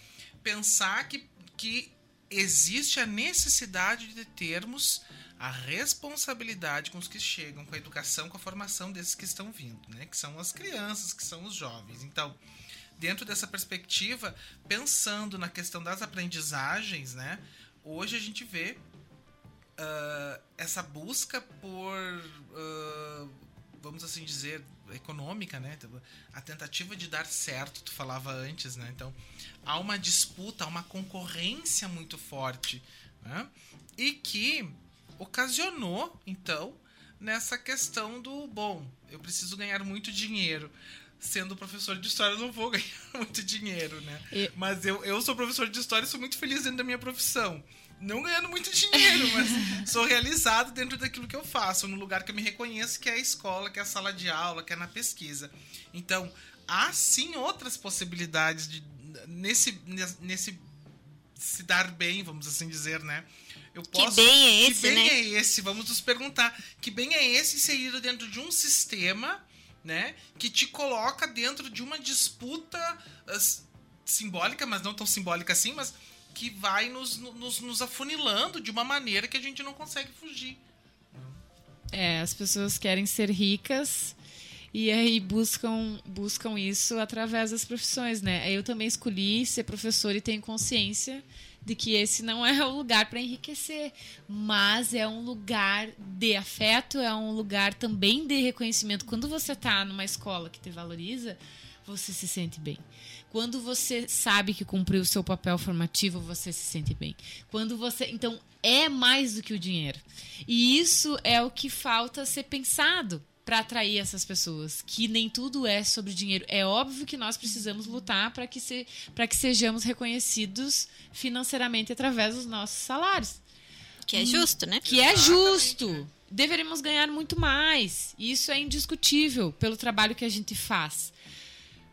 pensar que, que existe a necessidade de termos a responsabilidade com os que chegam, com a educação, com a formação desses que estão vindo, né? que são as crianças, que são os jovens. Então, dentro dessa perspectiva, pensando na questão das aprendizagens, né? Hoje a gente vê uh, essa busca por, uh, vamos assim dizer, econômica, né? A tentativa de dar certo, tu falava antes, né? Então, há uma disputa, há uma concorrência muito forte, né? E que ocasionou, então, nessa questão do, bom, eu preciso ganhar muito dinheiro sendo professor de história, eu não vou (laughs) ganhar muito dinheiro, né? E... Mas eu, eu sou professor de história e sou muito feliz dentro da minha profissão. Não ganhando muito dinheiro, mas (laughs) sou realizado dentro daquilo que eu faço, no lugar que eu me reconheço, que é a escola, que é a sala de aula, que é na pesquisa. Então, há sim outras possibilidades de, nesse, nesse se dar bem, vamos assim dizer, né? Eu posso, que bem é esse, que bem né? é esse? Vamos nos perguntar. Que bem é esse inserido dentro de um sistema né? Que te coloca dentro de uma disputa uh, simbólica, mas não tão simbólica assim, mas que vai nos, nos, nos afunilando de uma maneira que a gente não consegue fugir. É, as pessoas querem ser ricas e aí buscam buscam isso através das profissões, né? Eu também escolhi ser professor e tenho consciência de que esse não é o lugar para enriquecer, mas é um lugar de afeto, é um lugar também de reconhecimento. Quando você está numa escola que te valoriza, você se sente bem. Quando você sabe que cumpriu o seu papel formativo, você se sente bem. Quando você, então, é mais do que o dinheiro. E isso é o que falta ser pensado para atrair essas pessoas, que nem tudo é sobre dinheiro. É óbvio que nós precisamos lutar para que, se, que sejamos reconhecidos financeiramente através dos nossos salários. Que é justo, né? Que é justo. Deveríamos ganhar muito mais. Isso é indiscutível pelo trabalho que a gente faz.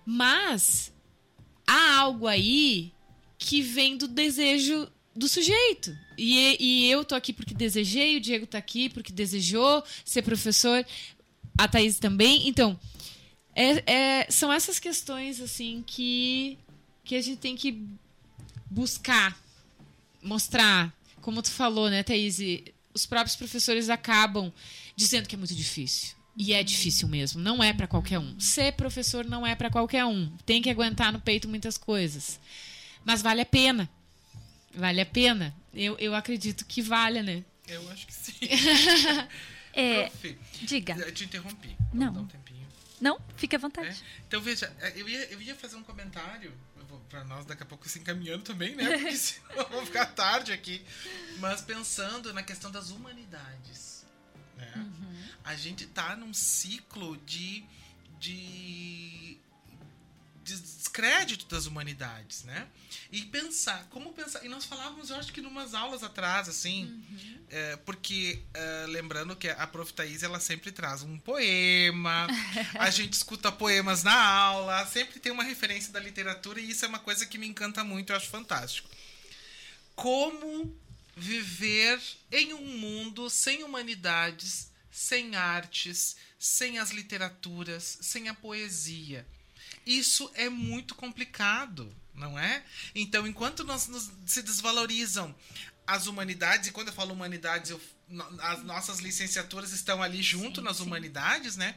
Mas há algo aí que vem do desejo do sujeito. E, e eu tô aqui porque desejei, o Diego tá aqui porque desejou ser professor a Thaís também. Então, é, é, são essas questões assim que, que a gente tem que buscar, mostrar. Como tu falou, né, Thaís? Os próprios professores acabam dizendo que é muito difícil. E é difícil mesmo, não é para qualquer um. Ser professor não é para qualquer um. Tem que aguentar no peito muitas coisas. Mas vale a pena. Vale a pena. Eu, eu acredito que vale, né? Eu acho que sim. (laughs) É, Prof, diga. Eu te interrompi. Não. Um não, fique à vontade. É? Então, veja, é, eu ia, eu ia fazer um comentário para nós daqui a pouco se encaminhando também, né? (laughs) Porque senão vou ficar tarde aqui. Mas pensando na questão das humanidades. Né? Uhum. A gente tá num ciclo de, de, de descrédito das humanidades, né? E pensar, como pensar. E nós falávamos, eu acho que numas aulas atrás, assim, uhum. é, porque é, lembrando que a Prof. Thaís, ela sempre traz um poema, a (laughs) gente escuta poemas na aula, sempre tem uma referência da literatura e isso é uma coisa que me encanta muito, eu acho fantástico. Como viver em um mundo sem humanidades, sem artes, sem as literaturas, sem a poesia. Isso é muito complicado, não é? Então, enquanto nós, nos, se desvalorizam as humanidades, e quando eu falo humanidades, eu, as nossas licenciaturas estão ali junto sim, nas sim. humanidades, né?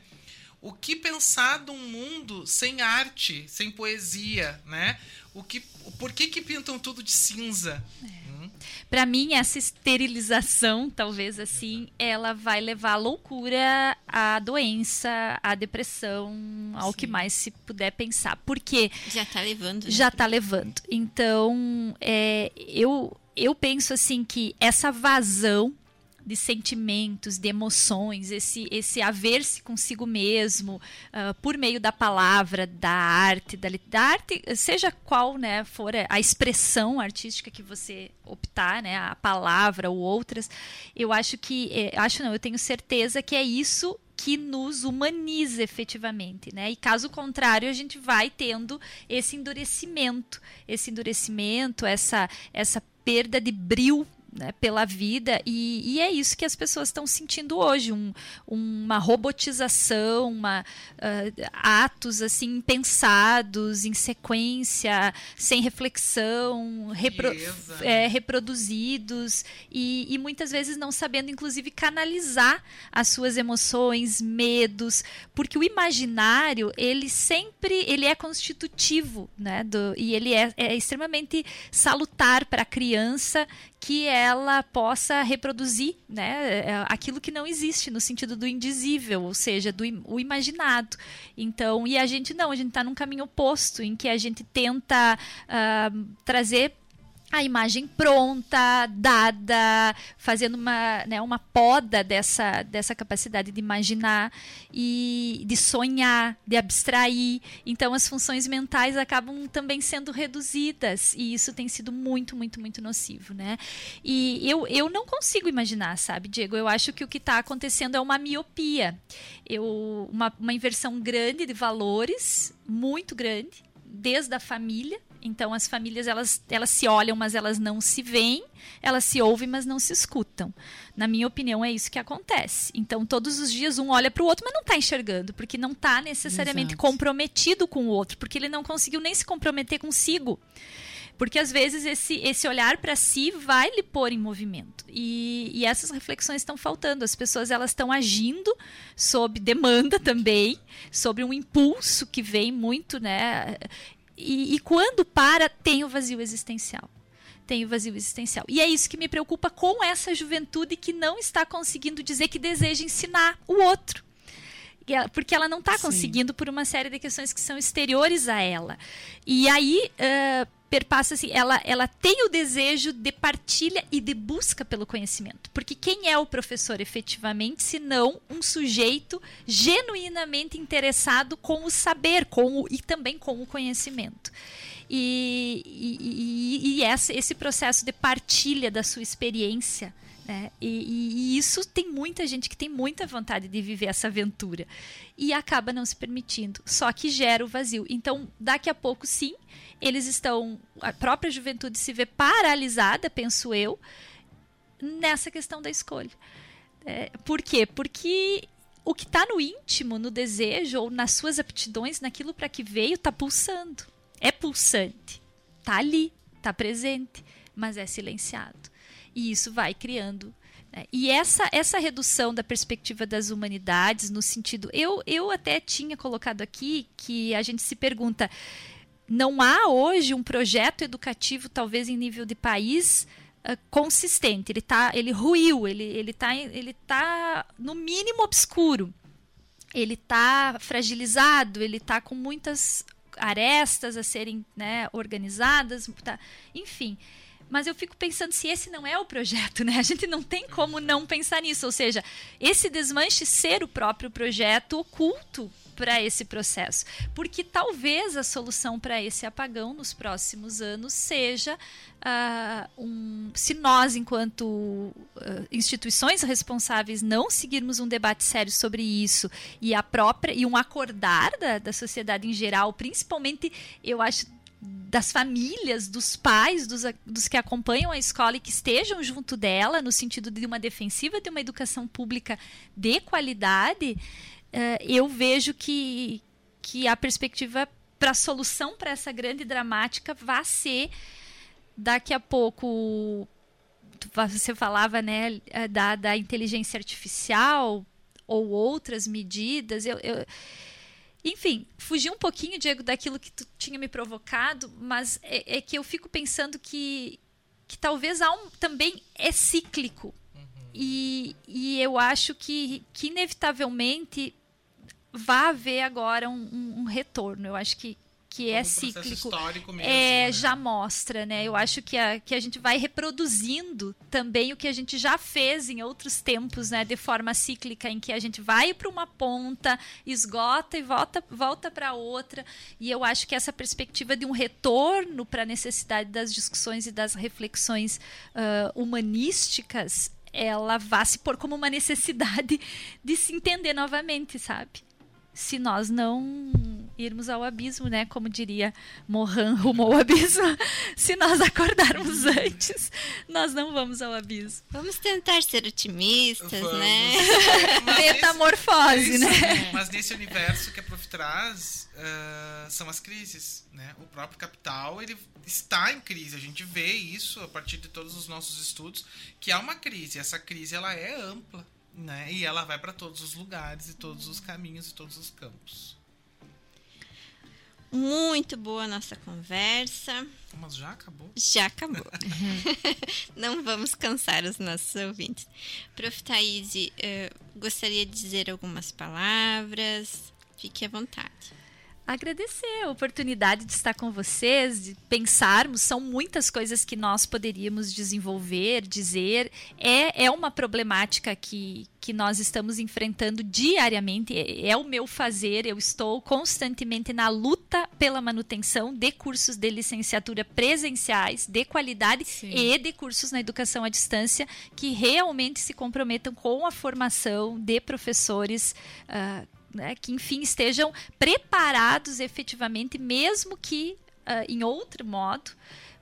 O que pensar de um mundo sem arte, sem poesia, né? O que, por que, que pintam tudo de cinza? É. Para mim, essa esterilização, talvez assim, ela vai levar à loucura, à doença, à depressão, ao Sim. que mais se puder pensar. Porque. Já tá levando. Né? Já tá levando. Então, é, eu, eu penso assim que essa vazão de sentimentos, de emoções, esse, esse haver-se consigo mesmo uh, por meio da palavra, da arte, da, da, arte, seja qual né, for a expressão artística que você optar, né, a palavra ou outras, eu acho que, eh, acho não, eu tenho certeza que é isso que nos humaniza efetivamente, né? E caso contrário, a gente vai tendo esse endurecimento, esse endurecimento, essa essa perda de bril né, pela vida. E, e, é isso que as pessoas estão sentindo hoje um, uma robotização uma, uh, atos assim pensados em sequência sem reflexão repro é, reproduzidos. E, e, muitas vezes não sabendo inclusive canalizar as suas emoções medos. Porque o imaginário ele sempre ele é constitutivo né, do, e ele é, é extremamente salutar para a criança que ela possa reproduzir né, é, aquilo que não existe, no sentido do indizível, ou seja, do o imaginado. Então, e a gente não, a gente está num caminho oposto, em que a gente tenta uh, trazer a imagem pronta, dada, fazendo uma, né, uma poda dessa, dessa capacidade de imaginar e de sonhar, de abstrair. Então, as funções mentais acabam também sendo reduzidas e isso tem sido muito, muito, muito nocivo, né? E eu, eu não consigo imaginar, sabe, Diego? Eu acho que o que está acontecendo é uma miopia, eu, uma, uma inversão grande de valores, muito grande, desde a família, então as famílias elas, elas se olham, mas elas não se veem, elas se ouvem, mas não se escutam. Na minha opinião, é isso que acontece. Então todos os dias um olha para o outro, mas não está enxergando, porque não está necessariamente Exato. comprometido com o outro, porque ele não conseguiu nem se comprometer consigo. Porque às vezes esse, esse olhar para si vai lhe pôr em movimento. E, e essas reflexões estão faltando. As pessoas elas estão agindo sob demanda também, sobre um impulso que vem muito, né? E, e quando para, tem o vazio existencial tem o vazio existencial. E é isso que me preocupa com essa juventude que não está conseguindo dizer que deseja ensinar o outro. Porque ela não está conseguindo por uma série de questões que são exteriores a ela. E aí, uh, perpassa assim, ela, ela tem o desejo de partilha e de busca pelo conhecimento. Porque quem é o professor efetivamente, se não um sujeito genuinamente interessado com o saber com o, e também com o conhecimento. E, e, e, e esse, esse processo de partilha da sua experiência né? E, e, e, isso tem muita gente que tem muita vontade de viver essa aventura e acaba não se permitindo, só que gera o vazio. Então, daqui a pouco, sim, eles estão. A própria juventude se vê paralisada, penso eu, nessa questão da escolha. É, por quê? Porque o que está no íntimo, no desejo ou nas suas aptidões, naquilo para que veio, está pulsando. É pulsante. Está ali, está presente, mas é silenciado. E isso vai criando. Né? E essa, essa redução da perspectiva das humanidades, no sentido. Eu, eu até tinha colocado aqui que a gente se pergunta: não há hoje um projeto educativo, talvez em nível de país, uh, consistente. Ele, tá, ele ruiu, ele está ele tá, no mínimo obscuro. Ele está fragilizado, ele está com muitas arestas a serem né, organizadas, tá, enfim. Mas eu fico pensando se esse não é o projeto, né? A gente não tem como não pensar nisso. Ou seja, esse desmanche ser o próprio projeto oculto para esse processo. Porque talvez a solução para esse apagão nos próximos anos seja uh, um. Se nós, enquanto uh, instituições responsáveis, não seguirmos um debate sério sobre isso e a própria e um acordar da, da sociedade em geral, principalmente, eu acho das famílias, dos pais, dos, dos que acompanham a escola e que estejam junto dela, no sentido de uma defensiva de uma educação pública de qualidade, uh, eu vejo que, que a perspectiva para a solução para essa grande dramática vai ser daqui a pouco você falava né eh, da, da inteligência artificial ou outras medidas eu, eu enfim, fugi um pouquinho, Diego, daquilo que tu tinha me provocado, mas é, é que eu fico pensando que, que talvez há um, também é cíclico. Uhum. E, e eu acho que, que inevitavelmente vai haver agora um, um, um retorno. Eu acho que, que é cíclico, mesmo, é, né? já mostra, né? Eu acho que a, que a gente vai reproduzindo também o que a gente já fez em outros tempos, né? De forma cíclica, em que a gente vai para uma ponta, esgota e volta, volta para outra. E eu acho que essa perspectiva de um retorno para a necessidade das discussões e das reflexões uh, humanísticas, ela vai se pôr como uma necessidade (laughs) de se entender novamente, sabe? se nós não irmos ao abismo, né? Como diria Mohan, rumo ao abismo. (laughs) se nós acordarmos (laughs) antes, nós não vamos ao abismo. Vamos tentar ser otimistas, Vamos. né? (laughs) Mas Metamorfose, nesse- né? Mas nesse universo que a Prof traz, ah, são as crises, né? O próprio capital, ele está em crise. A gente vê isso a partir de todos os nossos estudos, que há uma crise. Essa crise, ela é ampla, né? E ela vai para todos os lugares e todos os caminhos e todos os campos. Muito boa a nossa conversa. Mas já acabou? Já acabou. (laughs) Não vamos cansar os nossos ouvintes. Prof. Thaís, eh, gostaria de dizer algumas palavras. Fique à vontade. Agradecer a oportunidade de estar com vocês, de pensarmos. São muitas coisas que nós poderíamos desenvolver, dizer. É, é uma problemática que, que nós estamos enfrentando diariamente. É, é o meu fazer. Eu estou constantemente na luta pela manutenção de cursos de licenciatura presenciais, de qualidade Sim. e de cursos na educação à distância que realmente se comprometam com a formação de professores. ah, né, que enfim estejam preparados efetivamente, mesmo que ah, em outro modo,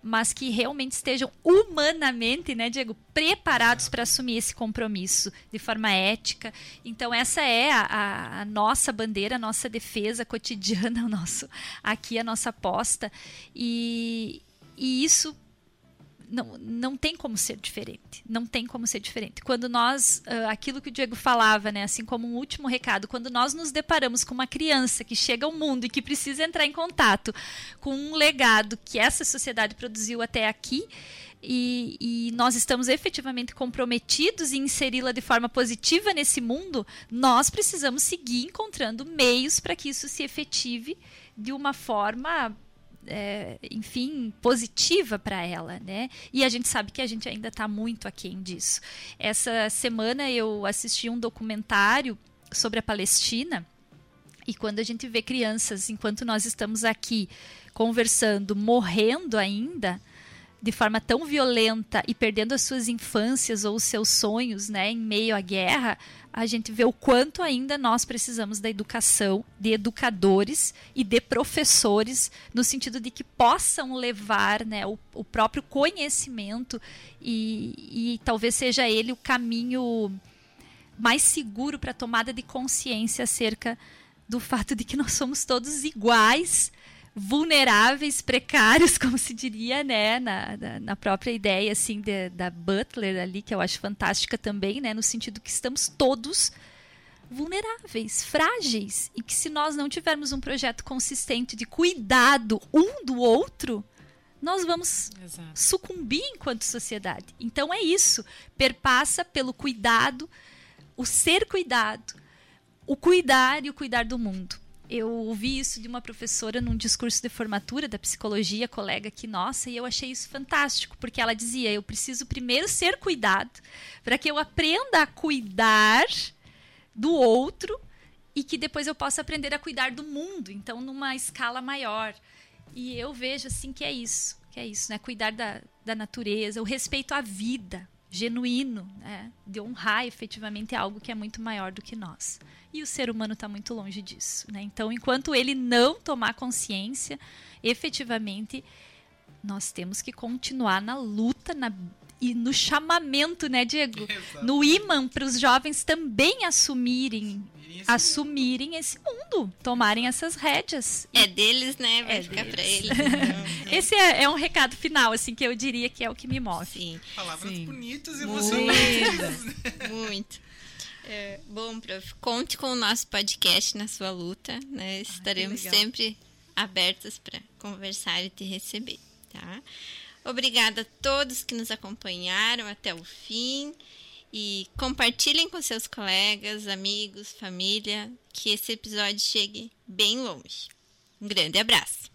mas que realmente estejam humanamente, né, Diego, preparados para assumir esse compromisso de forma ética. Então essa é a, a- a nossa bandeira, a nossa defesa cotidiana, (laughs) o nosso aqui a nossa aposta e, e isso não, não tem como ser diferente. Não tem como ser diferente. Quando nós, ah, aquilo que o Diego falava, né, assim como um último recado, quando nós nos deparamos com uma criança que chega ao mundo e que precisa entrar em contato com um legado que essa sociedade produziu até aqui, e, e nós estamos efetivamente comprometidos em inseri-la de forma positiva nesse mundo, nós precisamos seguir encontrando meios para que isso se efetive de uma forma é, enfim, positiva para ela, né? E a gente sabe que a gente ainda está muito aquém disso. Essa semana eu assisti um documentário sobre a Palestina e quando a gente vê crianças, enquanto nós estamos aqui conversando, morrendo ainda de forma tão violenta e perdendo as suas infâncias ou os seus sonhos, né, em meio à guerra, a gente vê o quanto ainda nós precisamos da educação, de educadores e de professores, no sentido de que possam levar né, o, o próprio conhecimento e, e talvez seja ele o caminho mais seguro para a tomada de consciência acerca do fato de que nós somos todos iguais, vulneráveis, precários, (laughs) como se diria, né, na, na, na própria ideia assim de, da Butler ali, que eu acho fantástica também, né, no sentido que estamos todos vulneráveis, frágeis, e que se nós não tivermos um projeto consistente de cuidado um do outro, nós vamos Exato. sucumbir enquanto sociedade. Então é isso, perpassa pelo cuidado, o ser cuidado, o cuidar e o cuidar do mundo. Eu ouvi isso de uma professora num discurso de formatura da psicologia, colega aqui nossa, e eu achei isso fantástico, porque ela dizia: eu preciso primeiro ser cuidado, para que eu aprenda a cuidar do outro e que depois eu possa aprender a cuidar do mundo, então numa escala maior. E eu vejo assim que é isso, que é isso, né? Cuidar da, da natureza, o respeito à vida, genuíno, né? de honrar efetivamente algo que é muito maior do que nós. E o ser humano está muito longe disso. Né? Então, enquanto ele não tomar consciência, efetivamente, nós temos que continuar na luta na, e no chamamento, né, Diego? Exato. No imã para os jovens também assumirem Esse assumirem esse mundo, tomarem essas rédeas. É deles, né? Vai É ficar deles. pra eles. É. (laughs) Esse é, é um recado final, assim, que eu diria que é o que me move. Sim, Palavras Sim. bonitas e Muito. emocionantes. (laughs) muito. É, bom, prof, conte com o nosso podcast na sua luta, né? Estaremos legal. sempre abertos para conversar e te receber, tá? Obrigada a todos que nos acompanharam até o fim e compartilhem com seus colegas, amigos, família, que esse episódio chegue bem longe. Um grande abraço.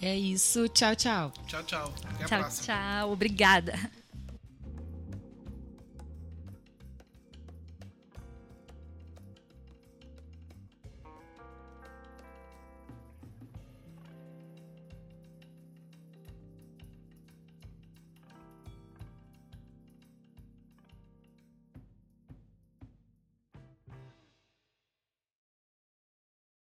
É isso. Tchau, tchau. Tchau, tchau. Até a Tchau, próxima. tchau. Obrigada.